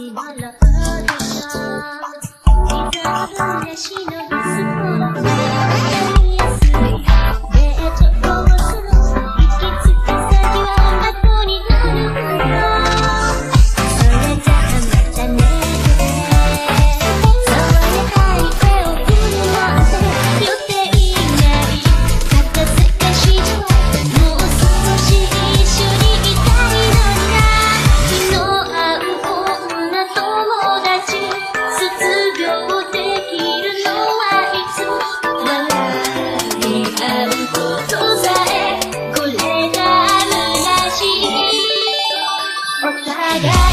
I'm of us, we don't I got